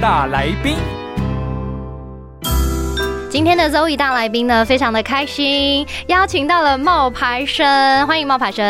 大来宾，今天的 Zoe 大来宾呢，非常的开心，邀请到了冒牌生，欢迎冒牌生。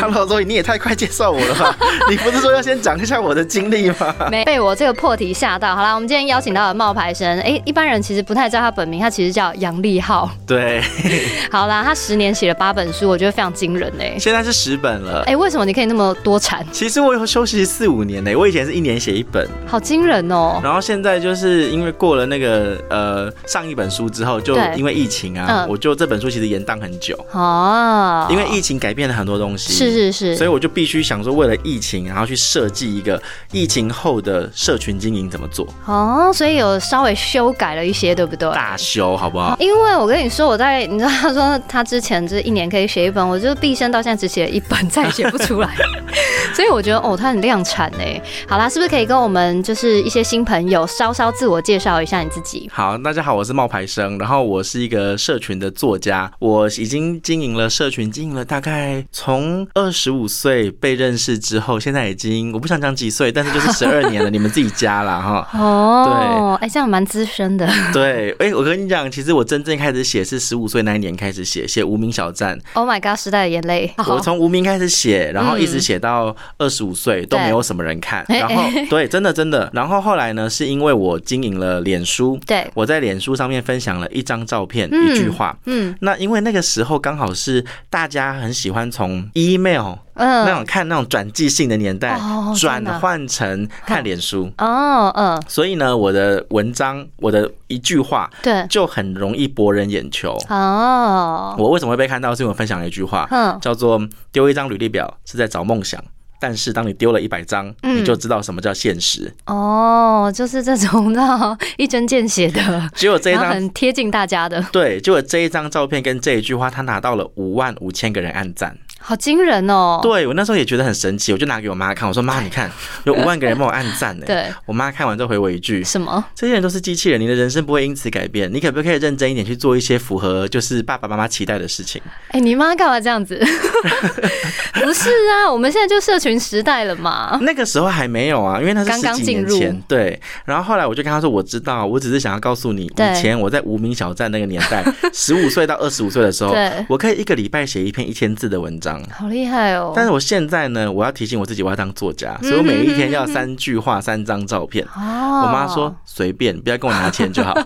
Hello，周宇，你也太快介绍我了吧？你不是说要先讲一下我的经历吗？没 被我这个破题吓到。好啦，我们今天邀请到了冒牌生，哎、一般人其实不太知道他本名，他其实叫杨立浩。对，好啦，他十年写了八本书，我觉得非常惊人哎、现在是十本了。哎、为什么你可以那么多产？其实我有休息四五年呢，我以前是一年写一本，好惊人哦！然后现在就是因为过了那个呃上一本书之后，就因为疫情啊，嗯我就这本书其实延宕很久，哦，因为疫情改变了很多东西。是是是，所以我就必须想说，为了疫情，然后去设计一个疫情后的社群经营怎么做，哦，所以有稍微修改了一些，对不对？大修好不好？因为我跟你说，我在你知道，他说他之前就是一年可以写一本，我就毕生到现在只写了一本，再也写不出来。所以我觉得哦，他很量产哎。好啦，是不是可以跟我们就是一些新朋友稍稍自我介绍一下你自己？好，大家好，我是冒牌生，然后我是一个社群的作家，我已经经营了社群，经营了大概从二十五岁被认识之后，现在已经我不想讲几岁，但是就是十二年了，你们自己加啦哈。哦，对。哎，这样蛮资深的。对，哎、我跟你讲，其实我真正开始写是十五岁那一年开始写，写无名小站，Oh my god，时代的眼泪。我从无名开始写，然后一直写到二十五岁都没有什么人看，然后对，真的真的，然后后来呢，是因为我经营了脸书，对，我在脸书上面分享了一张照片、嗯一句话。嗯那因为那个时候刚好是大家很喜欢从 email 嗯那种看那种转寄信的年代哦，转换成看脸书。哦嗯，所以呢，我的文章，我的一句话对，就很容易博人眼球。哦，我为什么会被看到？是因为我分享了一句话，嗯叫做“丢一张履历表是在找梦想”，但是当你丢了一百张，嗯你就知道什么叫现实。哦，就是这种那一针见血的，结果这一张很贴近大家的，对，结果这一张照片跟这一句话，他拿到了五万五千个人按赞。好惊人哦。对我那时候也觉得很神奇，我就拿给我妈看，我说妈，你看有五万个人帮我按赞呢。对，我妈看完之后回我一句：什么？这些人都是机器人，你的人生不会因此改变。你可不可以认真一点去做一些符合就是爸爸妈妈期待的事情？哎、你妈干嘛这样子？不是啊，我们现在就社群时代了嘛。那个时候还没有啊，因为那是刚刚十几年进入前。对，然后后来我就跟他说，我知道，我只是想要告诉你，以前我在无名小站那个年代，十五岁到二十五岁的时候对，我可以一个礼拜写一篇一千字的文章。好厉害哦！但是我现在呢，我要提醒我自己，我要当作家，所以我每一天要三句话、三张照片。哦，我妈说随便，不要跟我拿钱就好。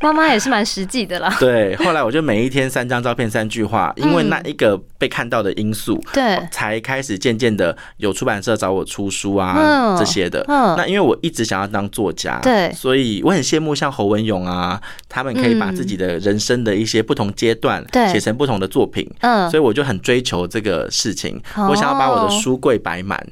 妈妈也是蛮实际的啦。对，后来我就每一天三张照片、三句话，因为嗯那一个被看到的因素，对，才开始渐渐的有出版社找我出书啊嗯这些的。嗯那因为我一直想要当作家，对所以我很羡慕像侯文勇啊，他们可以把自己的人生的一些不同阶段对写成不同的作品。嗯，所以我就很追求这个事情，哦我想要把我的书柜摆满。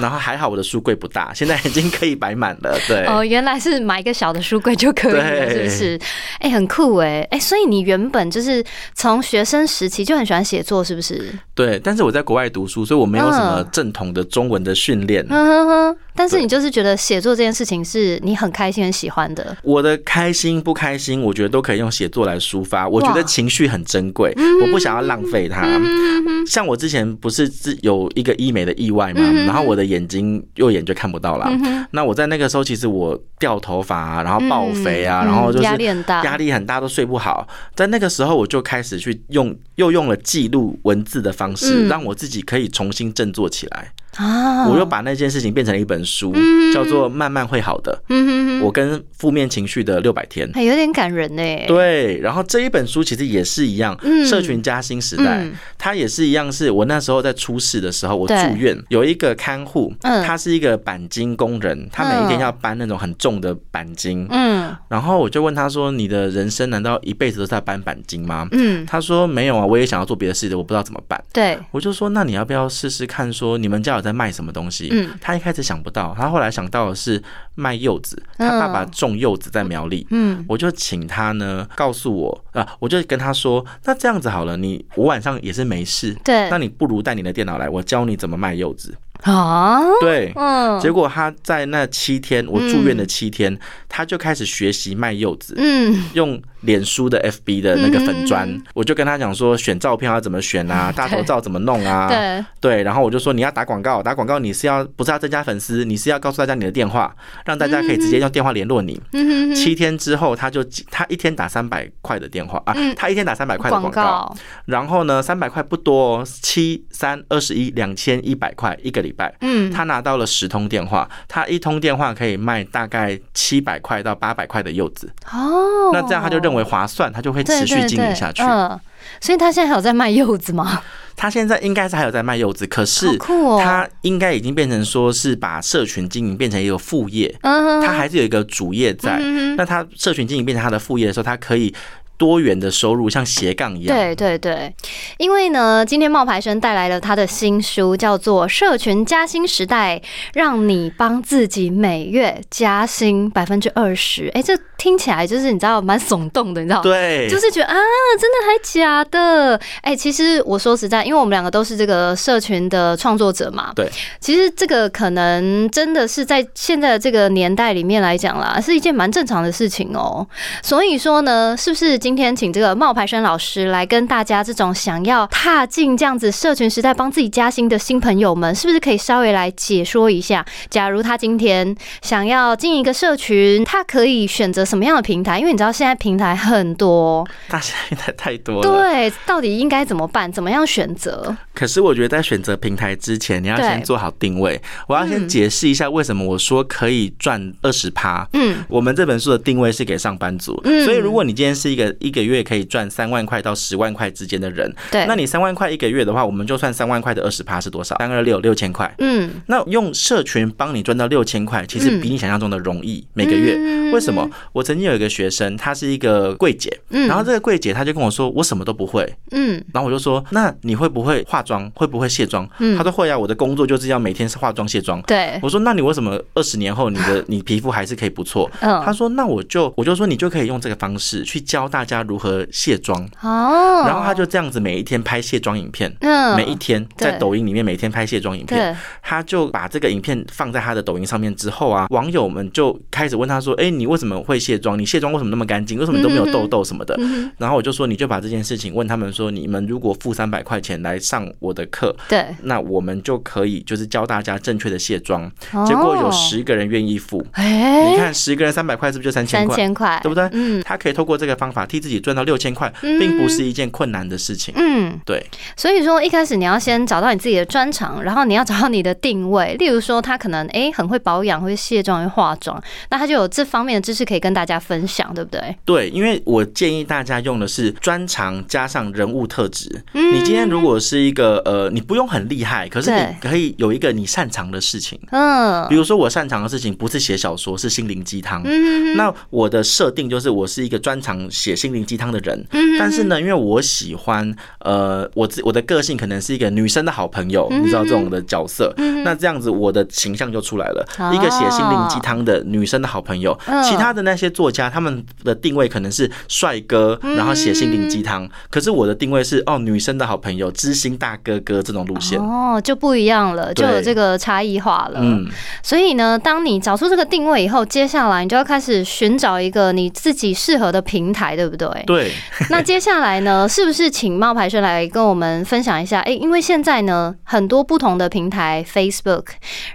然后还好我的书柜不大，现在已经可以摆满了。对，哦，原来是买一个小的书柜就可以了，是不是？哎、很酷哎，哎，所以你原本就是从学生时期就很喜欢写作，是不是？对，但是我在国外读书，所以我没有什么嗯正统的中文的训练。嗯哼哼。但是你就是觉得写作这件事情是你很开心、很喜欢的。我的开心不开心，我觉得都可以用写作来抒发。我觉得情绪很珍贵，我不想要浪费它。嗯像我之前不是自有一个医美的意外嘛，嗯然后我的眼睛右眼就看不到了。那我在那个时候，其实我掉头发啊，然后爆肥啊，嗯然后就是压力很大压力很大，都睡不好。在那个时候，我就开始去用，又用了记录文字的方式，嗯让我自己可以重新振作起来。啊，我又把那件事情变成了一本书，叫做《慢慢会好的》。嗯哼哼，我跟负面情绪的六百天。还有点感人呢。对，然后这一本书其实也是一样，嗯。社群加薪时代。嗯，它也是一样，是我那时候在出事的时候，我住院，有一个看护，嗯。他是一个钣金工人，他每一天要搬那种很重的钣金，嗯。然后我就问他说：“你的人生难道一辈子都在搬钣金吗？”嗯，他说：“没有啊，我也想要做别的事的，我不知道怎么办。”对，我就说：“那你要不要试试看？说你们家在卖什么东西。嗯他一开始想不到，他后来想到的是卖柚子，他爸爸种柚子在苗栗。嗯我就请他呢告诉我啊，我就跟他说，那这样子好了，你我晚上也是没事，对那你不如带你的电脑来，我教你怎么卖柚子。啊，对，嗯。结果他在那七天，我住院的七天，他就开始学习卖柚子，嗯。用脸书的 FB 的那个粉砖嗯，我就跟他讲说，选照片要怎么选啊，大头照怎么弄啊，对，对，然后我就说你要打广告，打广告你是要不是要增加粉丝，你是要告诉大家你的电话，让大家可以直接用电话联络你。嗯七天之后，他就他一天打三百块的电话啊，他一天打三百块的嗯广广告，告，然后呢，三百块不多哦，七三二十一，两千一百块一个礼拜。嗯，他拿到了十通电话，他一通电话可以卖大概七百块到八百块的柚子，哦，那这样他就认为划算，他就会持续经营下去。嗯，所以他现在还有在卖柚子吗？他现在应该是还有在卖柚子，可是他应该已经变成说是把社群经营变成一个副业，嗯，他还是有一个主业在。嗯那他社群经营变成他的副业的时候，他可以多元的收入，像斜杠一样。对对对，因为呢，今天冒牌生带来了他的新书，叫做《社群加薪时代》，让你帮自己每月加薪百分之二十。哎，这听起来就是你知道蛮耸动的，你知道吗？对，就是觉得啊，真的还假的？哎、其实我说实在，因为我们两个都是这个社群的创作者嘛，对，其实这个可能真的是在现在的这个年代里面来讲啦，是一件蛮正常的事情哦、所以说呢，是不是今天请这个冒牌生老师来跟大家这种想要踏进这样子社群时代、帮自己加薪的新朋友们，是不是可以稍微来解说一下？假如他今天想要进一个社群，他可以选择什么样的平台？因为你知道现在平台很多，大家现在太多了。对，到底应该怎么办？怎么样选择？可是我觉得在选择平台之前，你要先做好定位。我要先嗯解释一下为什么我说可以赚二十趴。嗯，我们这本书的定位是给上班族，嗯所以如果你今天是一个一个月可以赚三万块到十万块之间的人，对，那你三万块一个月的话，我们就算三万块的二十趴是多少？三二六六千块。嗯，那用社群帮你赚到六千块，其实比你想象中的容易。每个月，嗯为什么？我曾经有一个学生，她是一个柜姐，嗯然后这个柜姐她就跟我说，我什么都不会。嗯然后我就说，那你会不会化妆？会不会卸妆？嗯她说会啊，我的工作就是要每天是化妆卸妆。对，我说，那你为什么二十年后你的 你皮肤还是可以不错？嗯她说，那我就我就说你就可以用这个方式去教大家如何卸妆。哦，然后他就这样子每一天拍卸妆影片。嗯每一天在抖音里面每天拍卸妆影片，他就把这个影片放在他的抖音上面之后啊，网友们就开始问他说：“哎、你为什么会卸妆？你卸妆为什么那么干净？为什么你都没有痘痘什么的？”嗯然后我就说：“你就把这件事情问他们说，你们如果付三百块钱来上我的课，对，那我们就可以就是教大家正确的卸妆。”结果有哦，十个人愿意付，哎，你看十个人三百块是不是就三千三块？千块，对不对？嗯他可以透过这个方法替自己赚到六千块，嗯并不是一件困难的事情。嗯，对，所以说一开始你要先找到你自己的专长，然后你要找到你的定位。例如说，他可能哎、很会保养，会卸妆，会化妆，那他就有这方面的知识可以跟大家分享，对不对？对，因为我建议大家用的是专长加上人物特质。嗯你今天如果是一个呃，你不用很厉害，可是你可以有一个你擅长的事情。嗯比如说，我擅长的事情不是写小说，是心灵鸡汤。嗯那我的设定就是我是一个专长写心灵鸡汤的人，嗯但是呢，因为我喜欢呃，我自我的个性可能是一个女生的好朋友，嗯你知道这种的角色，那这样子我的形象就出来了，哦。一个写心灵鸡汤的女生的好朋友。嗯。其他的那些作家，他们的定位可能是帅哥，然后写心灵鸡汤，可是我的定位是哦，女生的好朋友，知心大哥哥这种路线。哦，就不一样了，就有这个差异化了。嗯，所以呢，当你找出这个定位以后，接下来你就要开始寻找一个你自己适合的平台，对不对？对，对 那接下来呢，是不是请冒牌生来跟我们分享一下？诶，因为现在呢，很多不同的平台，Facebook，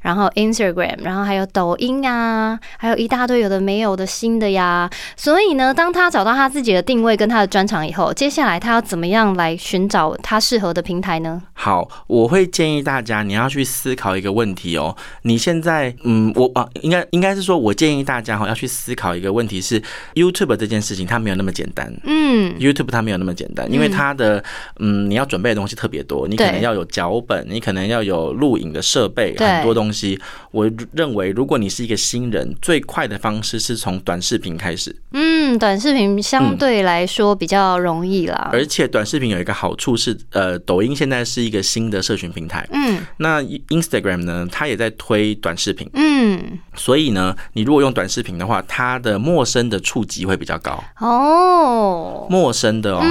然后 Instagram，然后还有抖音啊，还有一大堆有的没有的新的呀。所以呢，当他找到他自己的定位跟他的专长以后，接下来他要怎么样来寻找他适合的平台呢？好，我会建议大家你要去思考一个问题哦。你现在，嗯，我啊，应该应该是说，我建议大家哈要去思考一个问题是，YouTube 这件事情它没有那么简简单。嗯，YouTube 它没有那么简单，因为它的嗯，你要准备的东西特别多，你可能要有脚本，你可能要有录影的设备，很多东西。我认为，如果你是一个新人，最快的方式是从短视频开始，嗯，短视频相对来说比较容易啦。而且短视频有一个好处是，呃，抖音现在是一个新的社群平台，嗯。那 Instagram 呢，它也在推短视频，嗯，所以呢，你如果用短视频的话，它的陌生的触及会比较高，哦，陌生的哦。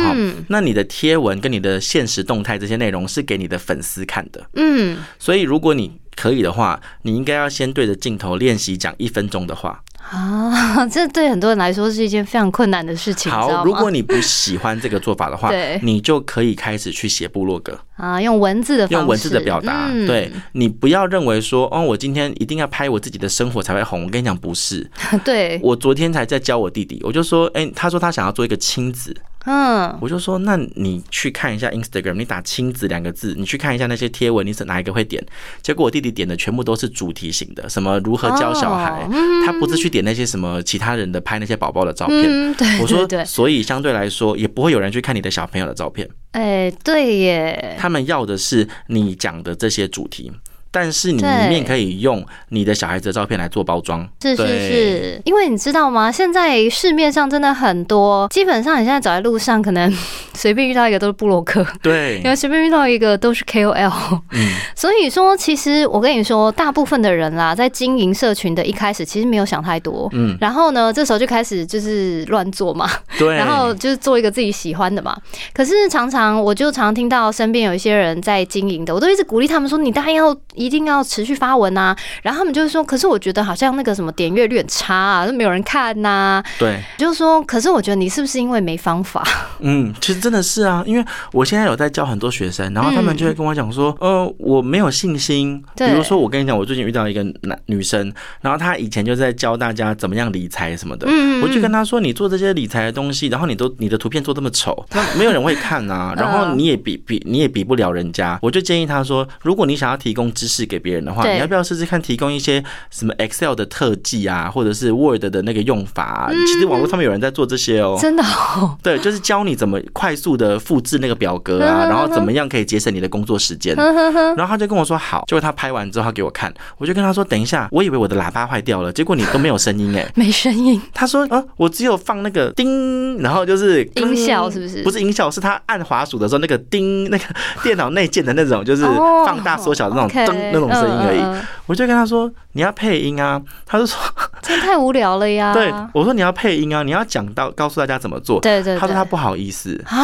那你的贴文跟你的现实动态这些内容是给你的粉丝看的，嗯，所以如果你可以的话，你应该要先对着镜头练习讲一分钟的话。啊，这对很多人来说是一件非常困难的事情，好，如果你不喜欢这个做法的话 对，你就可以开始去写部落格，啊，用文字的，用文字的表达。嗯对你不要认为说，哦，我今天一定要拍我自己的生活才会红。我跟你讲，不是。对，我昨天才在教我弟弟，我就说，哎、他说他想要做一个亲子，嗯，我就说，那你去看一下 Instagram，你打“亲子”两个字，你去看一下那些贴文，你是哪一个会点？结果我弟弟点的全部都是主题型的，什么如何教小孩，他不是去点那些什么其他人的拍那些宝宝的照片。嗯，对，我说所以相对来说，也不会有人去看你的小朋友的照片，哎，对耶，他们要的是你讲的这些主题。但是你里面可以用你的小孩子的照片来做包装，是是是，因为你知道吗？现在市面上真的很多，基本上你现在走在路上，可能随便遇到一个都是布洛克，对 因，为随便遇到一个都是 KOL。嗯，所以说，其实我跟你说，大部分的人啦，在经营社群的一开始，其实没有想太多。嗯，然后呢，这时候就开始就是乱做嘛，对，然后就是做一个自己喜欢的嘛。可是常常我就常听到身边有一些人在经营的，我都一直鼓励他们说，你当然要一定要持续发文啊。然后他们就会说，可是我觉得好像那个什么点阅率很差啊，都没有人看呐、对，就是说，可是我觉得你是不是因为没方法？嗯，其实真的是啊，因为我现在有在教很多学生，然后他们就会跟我讲说，呃，我没有信心。比如说，我跟你讲，我最近遇到一个男女生，然后她以前就在教大家怎么样理财什么的，嗯我就跟她说，你做这些理财的东西，然后你都你的图片做这么丑，那没有人会看啊，然后你也比比你也比不了人家，我就建议她说，如果你想要提供知识给别人的话，你要不要试试看提供一些什么 Excel 的特技啊，或者是 Word 的那个用法、啊？其实网络上面有人在做这些哦。真的、哦，对，就是教你怎么快速的复制那个表格啊，然后怎么样可以节省你的工作时间。然后他就跟我说好，结果他拍完之后他给我看，我就跟他说等一下，我以为我的喇叭坏掉了，结果你都没有声音哎。没声音。他说啊，我只有放那个叮，然后就是音效是不是不是音效，是他按滑鼠的时候那个叮，那个电脑内建的那种，就是哦放大缩小的那种噔那种声音而已。我就跟他说你要配音啊，他就说这太无聊了呀。对，我说你要配音啊，你要讲到告诉大家怎么做。对对对他说他不好意思啊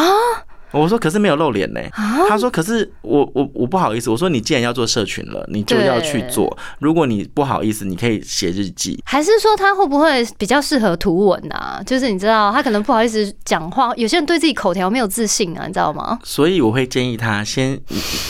我说可是没有露脸呢。啊他说可是我我我不好意思。我说你既然要做社群了，你就要去做。如果你不好意思，你可以写日记。还是说他会不会比较适合图文啊？就是你知道，他可能不好意思讲话，有些人对自己口条没有自信啊，你知道吗？所以我会建议他先，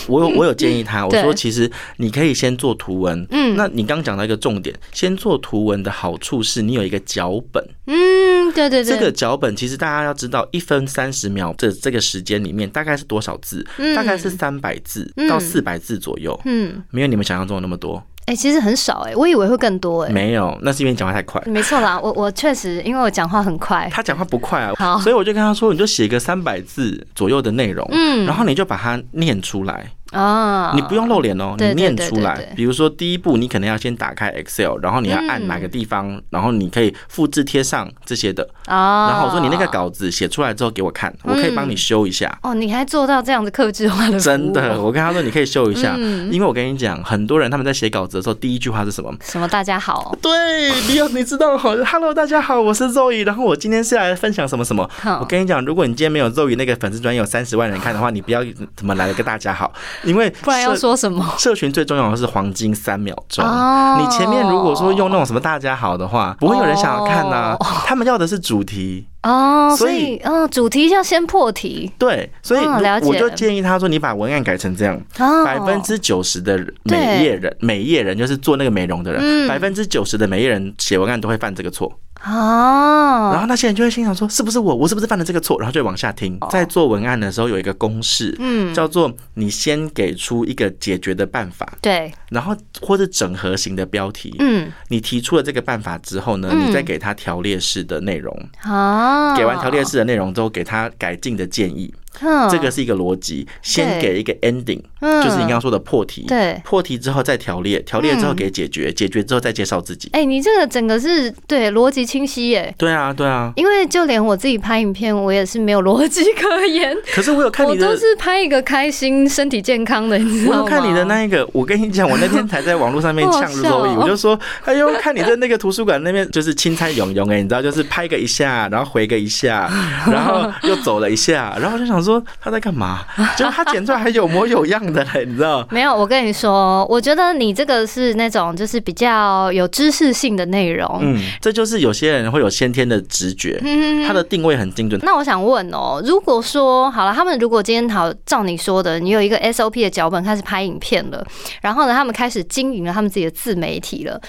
我有我有建议他，我对说其实你可以先做图文。嗯那你刚讲到一个重点，先做图文的好处是你有一个脚本。嗯，对对对，这个脚本其实大家要知道，一分三十秒这这个时间里面大概是多少字？嗯。大概是三百字嗯。到四百字左右，嗯，没有你们想象中的那么多。哎、其实很少哎、我以为会更多哎、没有，那是因为你讲话太快。没错啦，我我确实因为我讲话很快，他讲话不快啊好，所以我就跟他说，你就写个三百字左右的内容，嗯。然后你就把它念出来，啊，你不用露脸哦，你念出来。对对对。对。比如说第一步，你可能要先打开 Excel，然后你要按嗯哪个地方，然后你可以复制贴上这些的。啊，然后我说你那个稿子写出来之后给我看，我可以帮你修一下。哦，你还做到这样子克制化的真的，哦我跟他说你可以修一下，嗯。因为我跟你讲，很多人他们在写稿子的时候，第一句话是什么？什么大家好，对，你有你知道好，Hello，大家好，我是 Zoe，然后我今天是来分享什么什么。我跟你讲，如果你今天没有 Zoe 那个粉丝专业有三十万人看的话，你不要怎么来了个大家好，因为不然要社说什么？社群最重要的是黄金三秒钟。哦你前面如果说用那种什么大家好的话，不会有人想要看呐、哦他们要的是主题。哦，所所以以嗯，主题要先破题对，所以哦我就建议他说，你把文案改成这样，哦，百分之九十的对美业人，美业人就是做那个美容的人，嗯百分之九十的美业人写文案都会犯这个错。哦，然后那些人就会心想说，是不是我？我是不是犯了这个错？然后就会往下听。在做文案的时候有一个公式，嗯，叫做你先给出一个解决的办法，对，然后或者整合型的标题。嗯，你提出了这个办法之后呢，嗯你再给他条列式的内容。啊，啊给完条列式的内容之后，给他改进的建议，嗯这个是一个逻辑。先给一个 ending，嗯就是你刚刚说的破题，对破题之后再条列，条列之后嗯给解决，解决之后再介绍自己。哎、你这个整个是对逻辑清晰耶。对啊，对啊。因为就连我自己拍影片，我也是没有逻辑可言，可是我有看我你的都是拍一个开心、身体健康的，你知道吗？我有看你的那一个，我跟你讲，我那天才在网络上面呛 好好笑 Zoe，哦我就说，哎呦，看你在那个图书馆那边就是青菜涌涌哎，你知道，就是拍个一下，然后回个一下，然后又走了一下，然后就想说他在干嘛？结 果他剪出来还有模有样的嘞，你知道？没有，我跟你说，我觉得你这个是那种就是比较有知识性的内容。嗯，这就是有些人会有先天的直觉，嗯他的定位很精准。那我想问哦，如果说好了，他们如果今天好照你说的，你有一个 SOP 的脚本开始拍影片了，然后呢，他们开始经营了他们自己的自媒体了，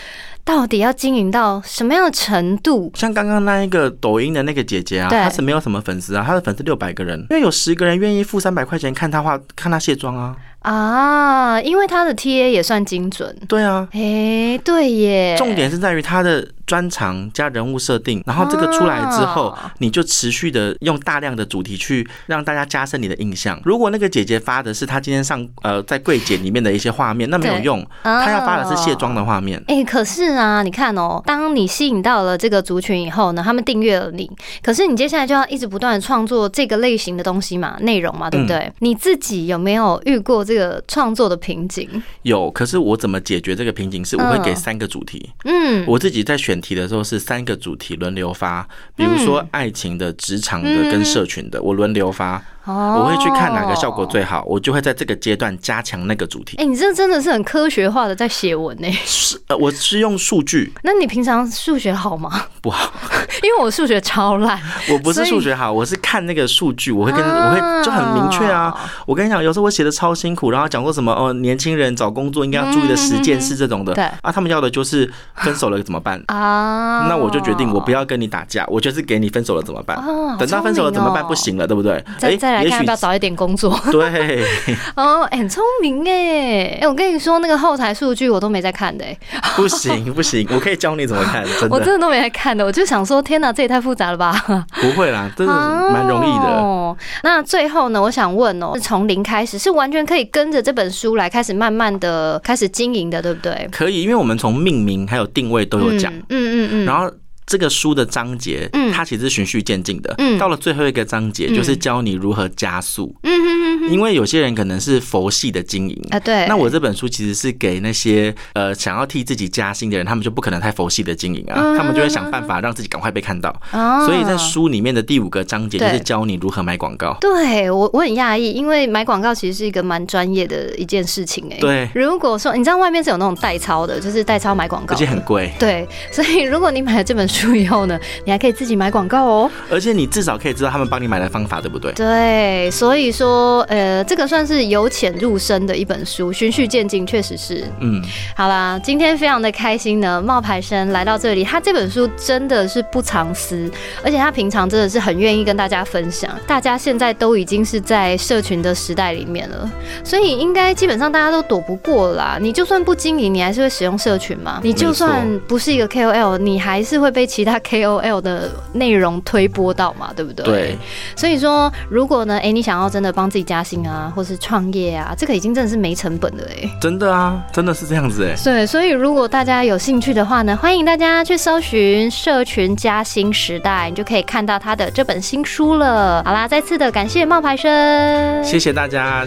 到底要经营到什么样的程度？像刚刚那一个抖音的那个姐姐啊，她是没有什么粉丝啊，她的粉丝六百个人，因为有十个人愿意付三百块钱看她化，看她卸妆啊。啊，因为他的 TA 也算精准。对啊，哎、对耶，重点是在于他的专长加人物设定，然后这个出来之后啊，你就持续的用大量的主题去让大家加深你的印象。如果那个姐姐发的是她今天上呃在柜姐里面的一些画面，那没有用，啊她要发的是卸妆的画面。哎、可是啊，你看哦，当你吸引到了这个族群以后呢，他们订阅了你，可是你接下来就要一直不断的创作这个类型的东西嘛，内容嘛，对不对？嗯你自己有没有遇过这个创作的瓶颈？有，可是我怎么解决这个瓶颈？是我会给嗯三个主题。嗯，我自己在选题的时候是三个主题轮流发，比如说爱情的、职场的跟社群的，我轮流发。哦我会去看哪个效果最好，我就会在这个阶段加强那个主题哎、。你这真的是很科学化的在写文呢。是呃，我是用数据那你平常数学好吗？不好，因为我数学超烂。我不是数学好，我是看那个数据，我会跟啊我会就很明确啊。我跟你讲，有时候我写的超辛苦，然后讲说什么哦，年轻人找工作应该要注意的十件事这种的，对啊，他们要的就是分手了怎么办？啊，那我就决定我不要跟你打架，我就是给你分手了怎么办？哦等到分手了怎么办？哦不行了，对不对？再再来看要不要早一点工作。对，哦，哎很聪明哎！哎，我跟你说，那个后台数据我都没在看的哎，不行不行，我可以教你怎么看，真的 我真的都没在看的。我就想说，天哪，这也太复杂了吧？不会啦，真的蛮容易的。哦。那最后呢，我想问哦，是从零开始，是完全可以跟着这本书来开始慢慢的开始经营的，对不对？可以，因为我们从命名还有定位都有讲，嗯嗯嗯然后。这个书的章节，嗯它其实是循序渐进的。嗯到了最后一个章节，嗯就是教你如何加速。因为有些人可能是佛系的经营啊，对。那我这本书其实是给那些呃想要替自己加薪的人，他们就不可能太佛系的经营啊，嗯他们就会想办法让自己赶快被看到。哦所以在书里面的第五个章节就是教你如何买广告。对我我很讶异，因为买广告其实是一个蛮专业的一件事情哎。对如果说你知道外面是有那种代操的，就是代操买广告，而且很贵，对，所以如果你买了这本书以后呢，你还可以自己买广告哦。而且你至少可以知道他们帮你买的方法，对不对？对，所以说，呃，这个算是由浅入深的一本书，循序渐进，确实是。嗯，好啦，今天非常的开心呢，冒牌生来到这里，他这本书真的是不藏私，而且他平常真的是很愿意跟大家分享。大家现在都已经是在社群的时代里面了，所以应该基本上大家都躲不过啦。你就算不经营，你还是会使用社群嘛。你就算不是一个 KOL，你还是会被其他 KOL 的内容推播到嘛，对不对？对。所以说，如果呢，哎、你想要真的帮自己加薪啊，或是创业啊，这个已经真的是没成本的哎、真的啊，真的是这样子哎。对，所以如果大家有兴趣的话呢，欢迎大家去搜寻“社群加薪时代”，你就可以看到他的这本新书了。好啦，再次的感谢冒牌生，谢谢大家，